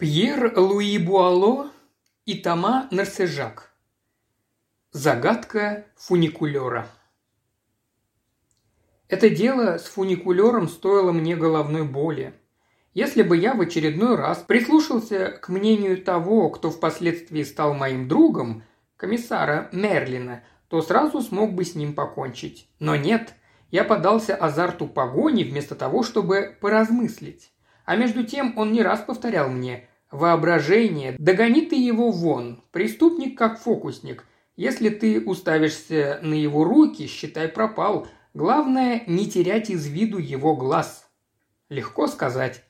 Пьер Луи Буало и Тома Нарсежак. Загадка фуникулера. Это дело с фуникулером стоило мне головной боли. Если бы я в очередной раз прислушался к мнению того, кто впоследствии стал моим другом, комиссара Мерлина, то сразу смог бы с ним покончить. Но нет, я подался азарту погони вместо того, чтобы поразмыслить. А между тем он не раз повторял мне Воображение, догони ты его вон, преступник как фокусник. Если ты уставишься на его руки, считай пропал. Главное, не терять из виду его глаз. Легко сказать.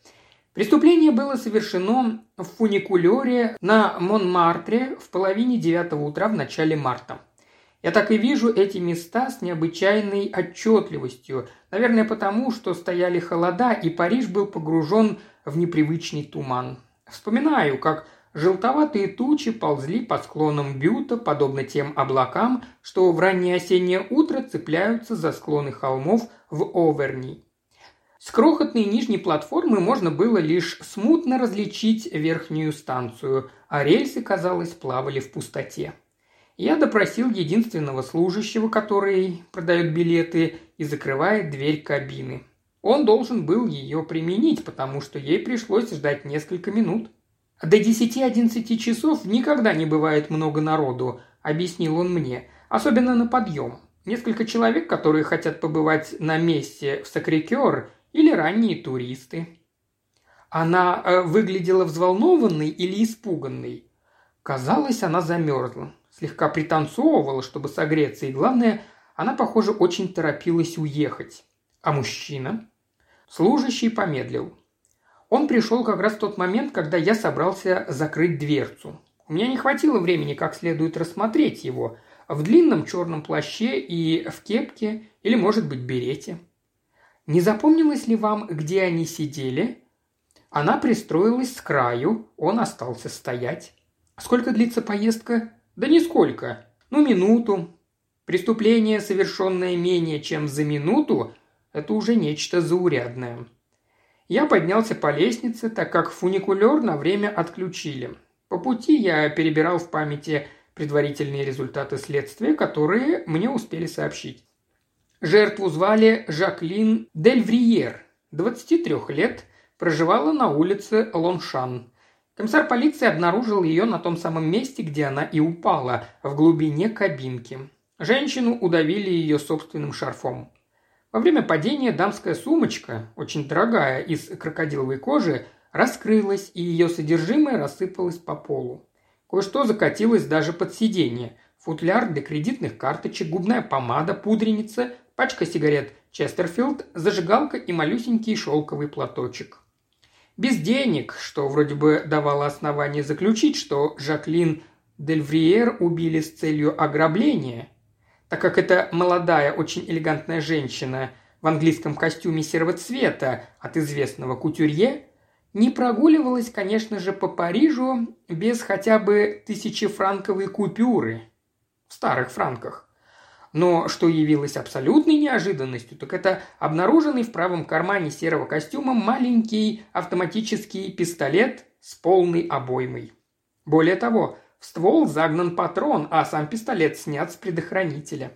Преступление было совершено в фуникулере на Монмартре в половине девятого утра в начале марта. Я так и вижу эти места с необычайной отчетливостью, наверное потому, что стояли холода и Париж был погружен в непривычный туман. Вспоминаю, как желтоватые тучи ползли по склонам Бюта, подобно тем облакам, что в раннее осеннее утро цепляются за склоны холмов в Оверни. С крохотной нижней платформы можно было лишь смутно различить верхнюю станцию, а рельсы, казалось, плавали в пустоте. Я допросил единственного служащего, который продает билеты и закрывает дверь кабины. Он должен был ее применить, потому что ей пришлось ждать несколько минут. «До 10-11 часов никогда не бывает много народу», – объяснил он мне, – «особенно на подъем. Несколько человек, которые хотят побывать на месте в Сакрикер или ранние туристы». Она э, выглядела взволнованной или испуганной. Казалось, она замерзла, слегка пританцовывала, чтобы согреться, и главное, она, похоже, очень торопилась уехать. А мужчина? Служащий помедлил. Он пришел как раз в тот момент, когда я собрался закрыть дверцу. У меня не хватило времени как следует рассмотреть его в длинном черном плаще и в кепке или, может быть, берете. Не запомнилось ли вам, где они сидели? Она пристроилась с краю, он остался стоять. Сколько длится поездка? Да нисколько. Ну, минуту. Преступление, совершенное менее чем за минуту, это уже нечто заурядное. Я поднялся по лестнице, так как фуникулер на время отключили. По пути я перебирал в памяти предварительные результаты следствия, которые мне успели сообщить. Жертву звали Жаклин Дельвриер, 23 лет, проживала на улице Лоншан. Комиссар полиции обнаружил ее на том самом месте, где она и упала, в глубине кабинки. Женщину удавили ее собственным шарфом. Во время падения дамская сумочка, очень дорогая, из крокодиловой кожи, раскрылась, и ее содержимое рассыпалось по полу. Кое-что закатилось даже под сиденье. Футляр для кредитных карточек, губная помада, пудреница, пачка сигарет Честерфилд, зажигалка и малюсенький шелковый платочек. Без денег, что вроде бы давало основание заключить, что Жаклин Дельвриер убили с целью ограбления – так как это молодая, очень элегантная женщина в английском костюме серого цвета от известного кутюрье, не прогуливалась, конечно же, по Парижу без хотя бы тысячефранковой купюры в старых франках. Но что явилось абсолютной неожиданностью, так это обнаруженный в правом кармане серого костюма маленький автоматический пистолет с полной обоймой. Более того, в ствол загнан патрон, а сам пистолет снят с предохранителя.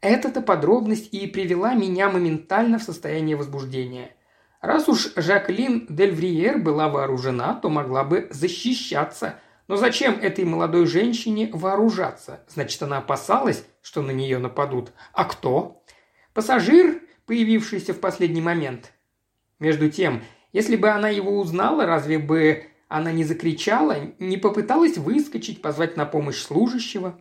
Эта-то подробность и привела меня моментально в состояние возбуждения. Раз уж Жаклин Дельвриер была вооружена, то могла бы защищаться. Но зачем этой молодой женщине вооружаться? Значит, она опасалась, что на нее нападут. А кто? Пассажир, появившийся в последний момент. Между тем, если бы она его узнала, разве бы она не закричала, не попыталась выскочить, позвать на помощь служащего.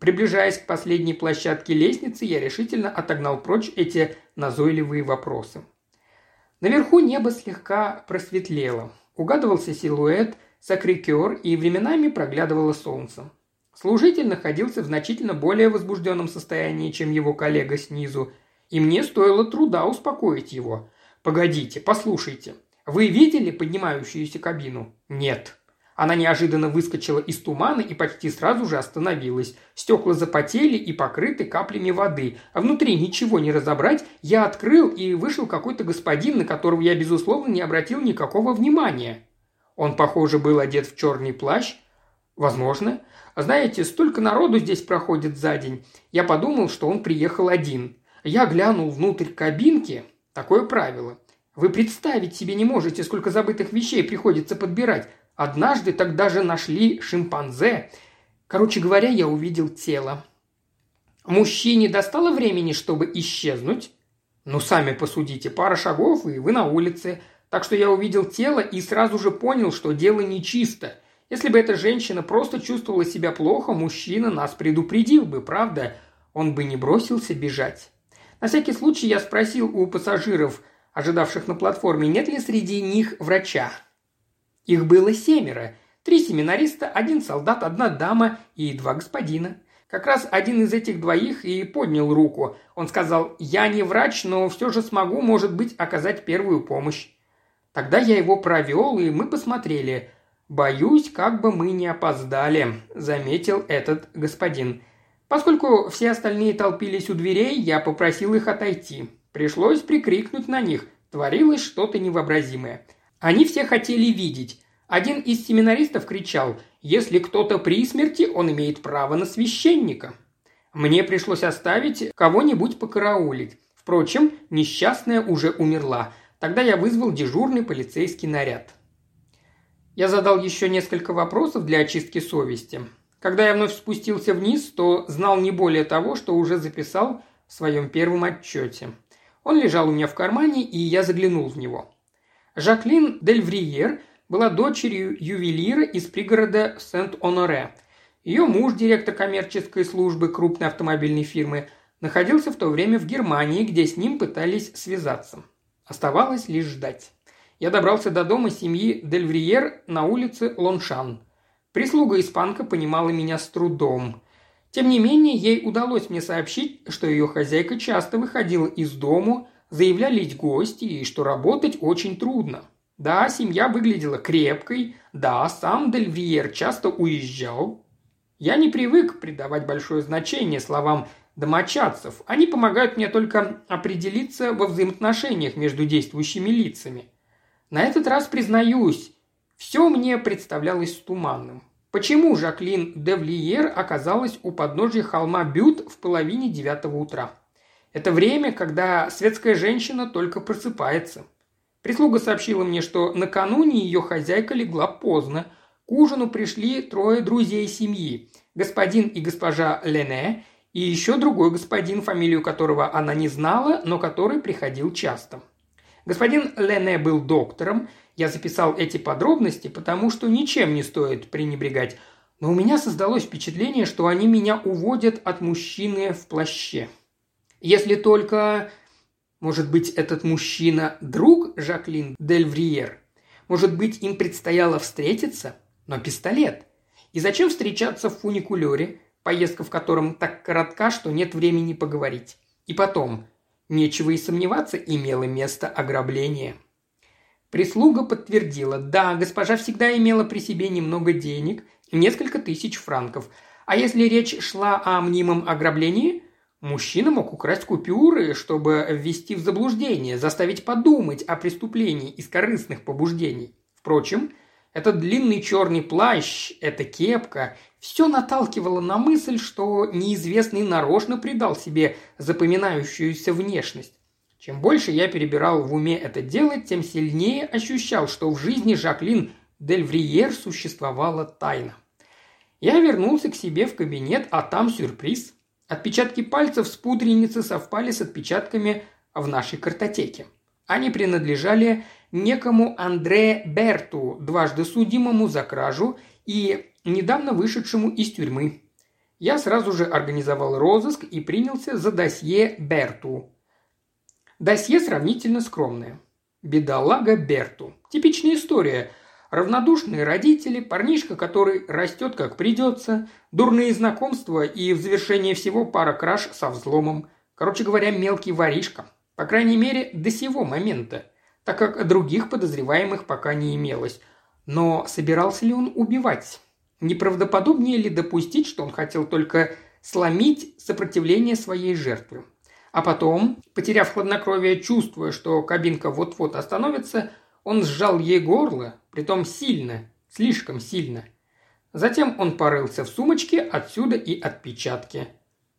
Приближаясь к последней площадке лестницы, я решительно отогнал прочь эти назойливые вопросы. Наверху небо слегка просветлело. Угадывался силуэт, сакрикер и временами проглядывало солнце. Служитель находился в значительно более возбужденном состоянии, чем его коллега снизу, и мне стоило труда успокоить его. «Погодите, послушайте. Вы видели поднимающуюся кабину? Нет. Она неожиданно выскочила из тумана и почти сразу же остановилась. Стекла запотели и покрыты каплями воды, а внутри ничего не разобрать. Я открыл, и вышел какой-то господин, на которого я, безусловно, не обратил никакого внимания. Он, похоже, был одет в черный плащ. Возможно. Знаете, столько народу здесь проходит за день. Я подумал, что он приехал один. Я глянул внутрь кабинки. Такое правило. Вы представить себе не можете, сколько забытых вещей приходится подбирать. Однажды так даже нашли шимпанзе. Короче говоря, я увидел тело. Мужчине достало времени, чтобы исчезнуть? Ну, сами посудите, пара шагов, и вы на улице. Так что я увидел тело и сразу же понял, что дело нечисто. Если бы эта женщина просто чувствовала себя плохо, мужчина нас предупредил бы, правда? Он бы не бросился бежать. На всякий случай я спросил у пассажиров, ожидавших на платформе, нет ли среди них врача. Их было семеро. Три семинариста, один солдат, одна дама и два господина. Как раз один из этих двоих и поднял руку. Он сказал, я не врач, но все же смогу, может быть, оказать первую помощь. Тогда я его провел, и мы посмотрели. «Боюсь, как бы мы не опоздали», – заметил этот господин. Поскольку все остальные толпились у дверей, я попросил их отойти. Пришлось прикрикнуть на них. Творилось что-то невообразимое. Они все хотели видеть. Один из семинаристов кричал «Если кто-то при смерти, он имеет право на священника». Мне пришлось оставить кого-нибудь покараулить. Впрочем, несчастная уже умерла. Тогда я вызвал дежурный полицейский наряд. Я задал еще несколько вопросов для очистки совести. Когда я вновь спустился вниз, то знал не более того, что уже записал в своем первом отчете. Он лежал у меня в кармане, и я заглянул в него. Жаклин Дельвриер была дочерью ювелира из пригорода Сент-Оноре. Ее муж, директор коммерческой службы крупной автомобильной фирмы, находился в то время в Германии, где с ним пытались связаться. Оставалось лишь ждать. Я добрался до дома семьи Дельвриер на улице Лоншан. Прислуга-испанка понимала меня с трудом. Тем не менее, ей удалось мне сообщить, что ее хозяйка часто выходила из дому, заявлялись гости и что работать очень трудно. Да, семья выглядела крепкой, да, сам Дельвриер часто уезжал. Я не привык придавать большое значение словам домочадцев. Они помогают мне только определиться во взаимоотношениях между действующими лицами. На этот раз признаюсь, все мне представлялось туманным. Почему Жаклин Девлиер оказалась у подножия холма Бют в половине девятого утра? Это время, когда светская женщина только просыпается. Прислуга сообщила мне, что накануне ее хозяйка легла поздно. К ужину пришли трое друзей семьи – господин и госпожа Лене и еще другой господин, фамилию которого она не знала, но который приходил часто. Господин Лене был доктором, я записал эти подробности, потому что ничем не стоит пренебрегать, но у меня создалось впечатление, что они меня уводят от мужчины в плаще. Если только... Может быть, этот мужчина – друг Жаклин Дельвриер? Может быть, им предстояло встретиться? Но пистолет. И зачем встречаться в фуникулере? поездка в котором так коротка, что нет времени поговорить. И потом, нечего и сомневаться, имело место ограбление. Прислуга подтвердила, да, госпожа всегда имела при себе немного денег, несколько тысяч франков. А если речь шла о мнимом ограблении, мужчина мог украсть купюры, чтобы ввести в заблуждение, заставить подумать о преступлении из корыстных побуждений. Впрочем, этот длинный черный плащ, эта кепка, все наталкивало на мысль, что неизвестный нарочно придал себе запоминающуюся внешность. Чем больше я перебирал в уме это дело, тем сильнее ощущал, что в жизни Жаклин Дельвриер существовала тайна. Я вернулся к себе в кабинет, а там сюрприз. Отпечатки пальцев с пудреницы совпали с отпечатками в нашей картотеке. Они принадлежали некому Андре Берту, дважды судимому за кражу и недавно вышедшему из тюрьмы. Я сразу же организовал розыск и принялся за досье Берту. Досье сравнительно скромное. Бедолага Берту. Типичная история. Равнодушные родители, парнишка, который растет как придется, дурные знакомства и в завершение всего пара краж со взломом. Короче говоря, мелкий воришка. По крайней мере, до сего момента – так как других подозреваемых пока не имелось. Но собирался ли он убивать? Неправдоподобнее ли допустить, что он хотел только сломить сопротивление своей жертвы? А потом, потеряв хладнокровие, чувствуя, что кабинка вот-вот остановится, он сжал ей горло, притом сильно, слишком сильно. Затем он порылся в сумочке, отсюда и отпечатки.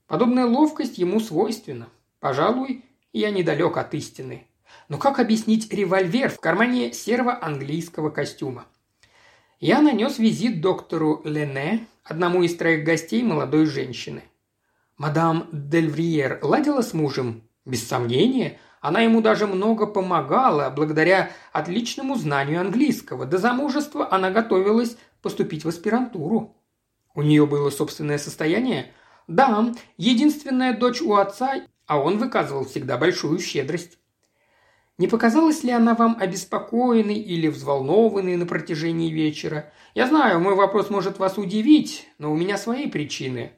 Подобная ловкость ему свойственна. Пожалуй, я недалек от истины. Но как объяснить револьвер в кармане серого английского костюма? Я нанес визит доктору Лене, одному из троих гостей молодой женщины. Мадам Дельвриер ладила с мужем? Без сомнения, она ему даже много помогала, благодаря отличному знанию английского. До замужества она готовилась поступить в аспирантуру. У нее было собственное состояние? Да, единственная дочь у отца, а он выказывал всегда большую щедрость. Не показалась ли она вам обеспокоенной или взволнованной на протяжении вечера? Я знаю, мой вопрос может вас удивить, но у меня свои причины.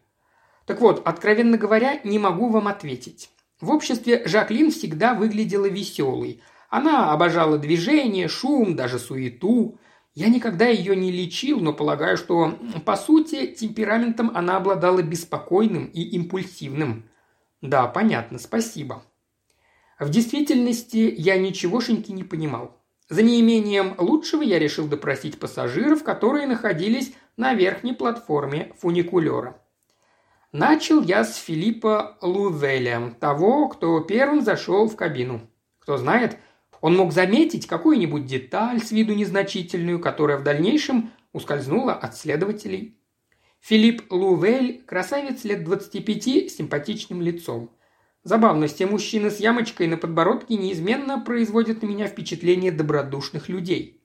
Так вот, откровенно говоря, не могу вам ответить. В обществе Жаклин всегда выглядела веселой. Она обожала движение, шум, даже суету. Я никогда ее не лечил, но полагаю, что, по сути, темпераментом она обладала беспокойным и импульсивным. Да, понятно, спасибо. В действительности я ничегошеньки не понимал. За неимением лучшего я решил допросить пассажиров, которые находились на верхней платформе фуникулера. Начал я с Филиппа Лувеля, того, кто первым зашел в кабину. Кто знает, он мог заметить какую-нибудь деталь с виду незначительную, которая в дальнейшем ускользнула от следователей. Филипп Лувель – красавец лет 25 с симпатичным лицом. Забавно, те мужчины с ямочкой на подбородке неизменно производят на меня впечатление добродушных людей.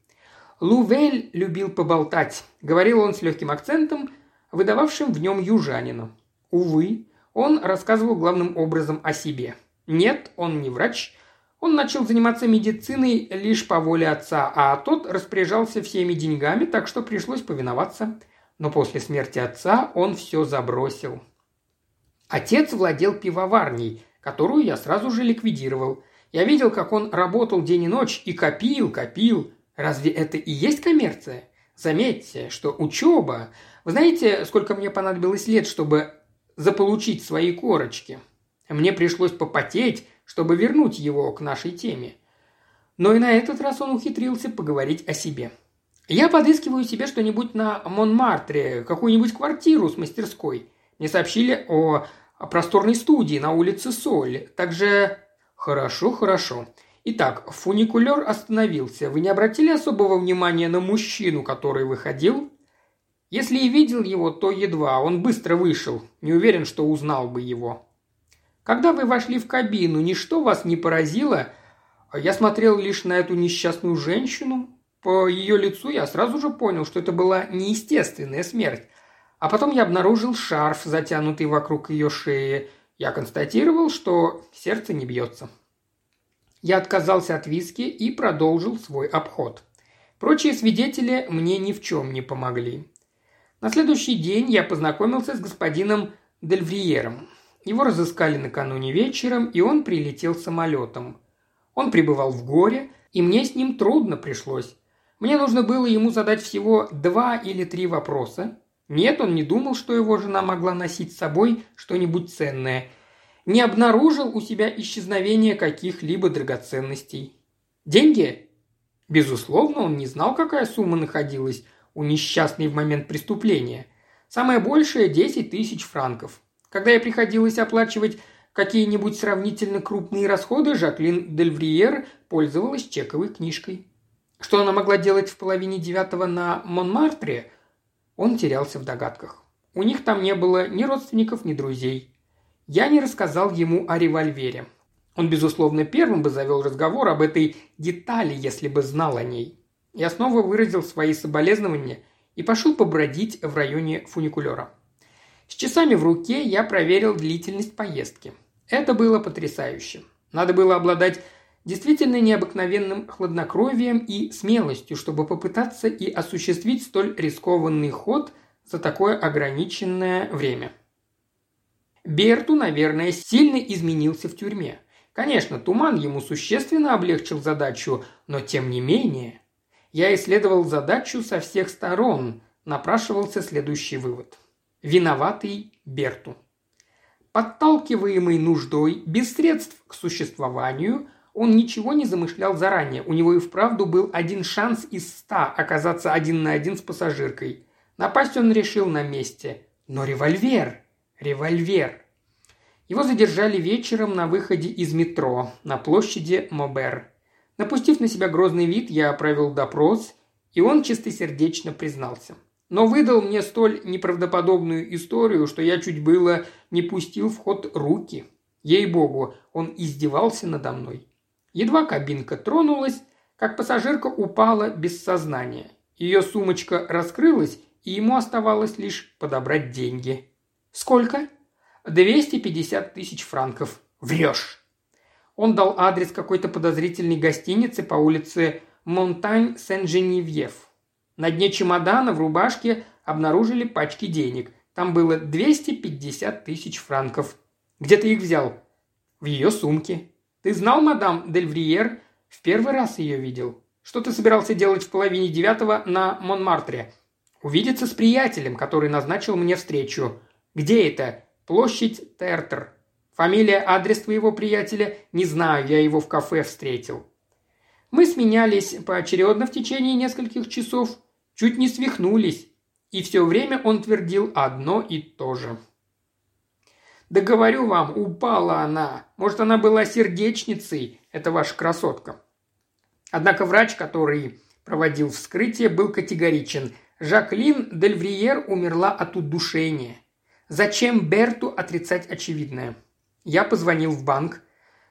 Лувель любил поболтать. Говорил он с легким акцентом, выдававшим в нем южанину. Увы, он рассказывал главным образом о себе. Нет, он не врач. Он начал заниматься медициной лишь по воле отца, а тот распоряжался всеми деньгами, так что пришлось повиноваться. Но после смерти отца он все забросил. Отец владел пивоварней, которую я сразу же ликвидировал. Я видел, как он работал день и ночь и копил, копил. Разве это и есть коммерция? Заметьте, что учеба... Вы знаете, сколько мне понадобилось лет, чтобы заполучить свои корочки. Мне пришлось попотеть, чтобы вернуть его к нашей теме. Но и на этот раз он ухитрился поговорить о себе. Я подыскиваю себе что-нибудь на Монмартре, какую-нибудь квартиру с мастерской. Мне сообщили о, просторной студии на улице Соль. Также... Хорошо, хорошо. Итак, фуникулер остановился. Вы не обратили особого внимания на мужчину, который выходил? Если и видел его, то едва, он быстро вышел, не уверен, что узнал бы его. Когда вы вошли в кабину, ничто вас не поразило? Я смотрел лишь на эту несчастную женщину. По ее лицу я сразу же понял, что это была неестественная смерть. А потом я обнаружил шарф, затянутый вокруг ее шеи. Я констатировал, что сердце не бьется. Я отказался от виски и продолжил свой обход. Прочие свидетели мне ни в чем не помогли. На следующий день я познакомился с господином Дельвриером. Его разыскали накануне вечером, и он прилетел самолетом. Он пребывал в горе, и мне с ним трудно пришлось. Мне нужно было ему задать всего два или три вопроса. Нет, он не думал, что его жена могла носить с собой что-нибудь ценное. Не обнаружил у себя исчезновения каких-либо драгоценностей. Деньги? Безусловно, он не знал, какая сумма находилась у несчастной в момент преступления. Самое большее – 10 тысяч франков. Когда я приходилось оплачивать какие-нибудь сравнительно крупные расходы, Жаклин Дельвриер пользовалась чековой книжкой. Что она могла делать в половине девятого на Монмартре, он терялся в догадках. У них там не было ни родственников, ни друзей. Я не рассказал ему о револьвере. Он, безусловно, первым бы завел разговор об этой детали, если бы знал о ней. Я снова выразил свои соболезнования и пошел побродить в районе фуникулера. С часами в руке я проверил длительность поездки. Это было потрясающе. Надо было обладать действительно необыкновенным хладнокровием и смелостью, чтобы попытаться и осуществить столь рискованный ход за такое ограниченное время. Берту, наверное, сильно изменился в тюрьме. Конечно, туман ему существенно облегчил задачу, но тем не менее я исследовал задачу со всех сторон, напрашивался следующий вывод. Виноватый Берту. Подталкиваемый нуждой, без средств к существованию, Он ничего не замышлял заранее. У него и вправду был один шанс из ста оказаться один на один с пассажиркой. Напасть он решил на месте. Но револьвер! Револьвер! Его задержали вечером на выходе из метро на площади Мобер. Напустив на себя грозный вид, я провел допрос, и он чистосердечно признался. Но выдал мне столь неправдоподобную историю, что я чуть было не пустил в ход руки. Ей-богу, он издевался надо мной. Едва кабинка тронулась, как пассажирка упала без сознания. Ее сумочка раскрылась, и ему оставалось лишь подобрать деньги. «Сколько?» «250 тысяч франков». «Врешь!» Он дал адрес какой-то подозрительной гостиницы по улице Монтань-Сен-Женевьев. На дне чемодана в рубашке обнаружили пачки денег. Там было 250 тысяч франков. Где ты их взял?» «В ее сумке», ты знал, мадам Дельвриер? В первый раз ее видел. Что ты собирался делать в половине девятого на Монмартре? Увидеться с приятелем, который назначил мне встречу. Где это? Площадь Тертер. Фамилия, адрес твоего приятеля? Не знаю, я его в кафе встретил. Мы сменялись поочередно в течение нескольких часов, чуть не свихнулись, и все время он твердил одно и то же. Да говорю вам, упала она. Может, она была сердечницей, это ваша красотка. Однако врач, который проводил вскрытие, был категоричен. Жаклин Дельвриер умерла от удушения. Зачем Берту отрицать очевидное? Я позвонил в банк.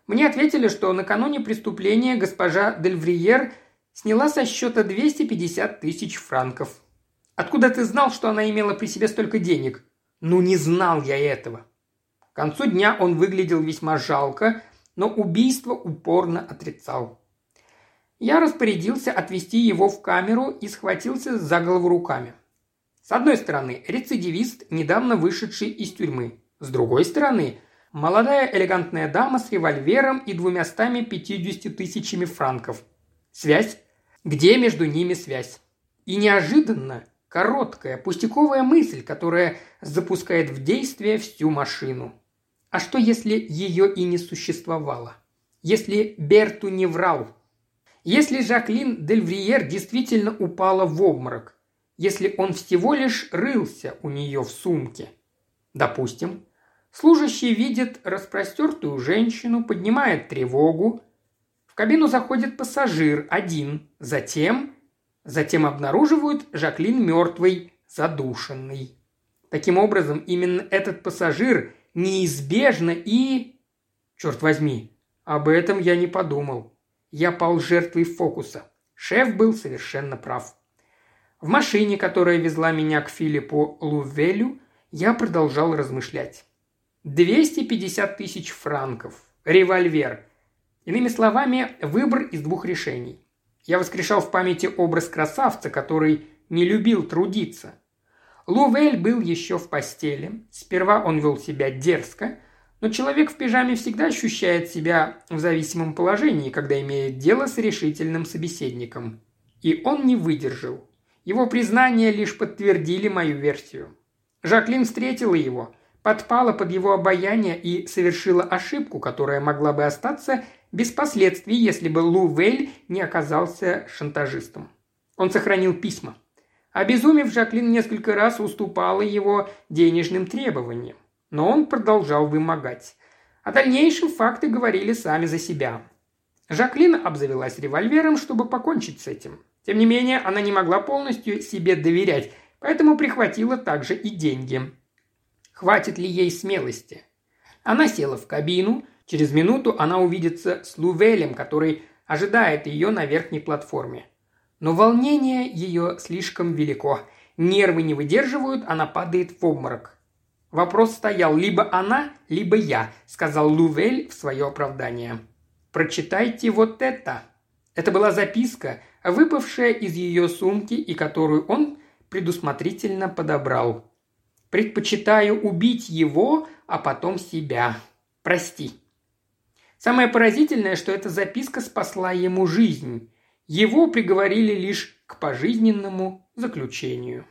Мне ответили, что накануне преступления госпожа Дельвриер сняла со счета 250 тысяч франков. Откуда ты знал, что она имела при себе столько денег? Ну, не знал я этого. К концу дня он выглядел весьма жалко, но убийство упорно отрицал. Я распорядился отвезти его в камеру и схватился за голову руками. С одной стороны, рецидивист, недавно вышедший из тюрьмы. С другой стороны, молодая элегантная дама с револьвером и двумястами пятьюдесятью тысячами франков. Связь? Где между ними связь? И неожиданно короткая, пустяковая мысль, которая запускает в действие всю машину. А что, если ее и не существовало? Если Берту не врал? Если Жаклин Дельвриер действительно упала в обморок? Если он всего лишь рылся у нее в сумке? Допустим. Служащий видит распростертую женщину, поднимает тревогу. В кабину заходит пассажир один. Затем... Затем обнаруживают Жаклин мертвой, задушенной. Таким образом, именно этот пассажир неизбежно и... Черт возьми, об этом я не подумал. Я пал жертвой фокуса. Шеф был совершенно прав. В машине, которая везла меня к Филиппу Лувелю, я продолжал размышлять. 250 тысяч франков. Револьвер. Иными словами, выбор из двух решений. Я воскрешал в памяти образ красавца, который не любил трудиться. Лувель был еще в постели. Сперва он вел себя дерзко, но человек в пижаме всегда ощущает себя в зависимом положении, когда имеет дело с решительным собеседником. И он не выдержал. Его признания лишь подтвердили мою версию. Жаклин встретила его, подпала под его обаяние и совершила ошибку, которая могла бы остаться без последствий, если бы Лувель не оказался шантажистом. Он сохранил письма. Обезумев, Жаклин несколько раз уступала его денежным требованиям, но он продолжал вымогать. О дальнейшем факты говорили сами за себя. Жаклин обзавелась револьвером, чтобы покончить с этим. Тем не менее, она не могла полностью себе доверять, поэтому прихватила также и деньги. Хватит ли ей смелости? Она села в кабину. Через минуту она увидится с Лувелем, который ожидает ее на верхней платформе. Но волнение ее слишком велико. Нервы не выдерживают, она падает в обморок. Вопрос стоял либо она, либо я, сказал Лувель в свое оправдание. Прочитайте вот это. Это была записка, выпавшая из ее сумки и которую он предусмотрительно подобрал. Предпочитаю убить его, а потом себя. Прости. Самое поразительное, что эта записка спасла ему жизнь. Его приговорили лишь к пожизненному заключению.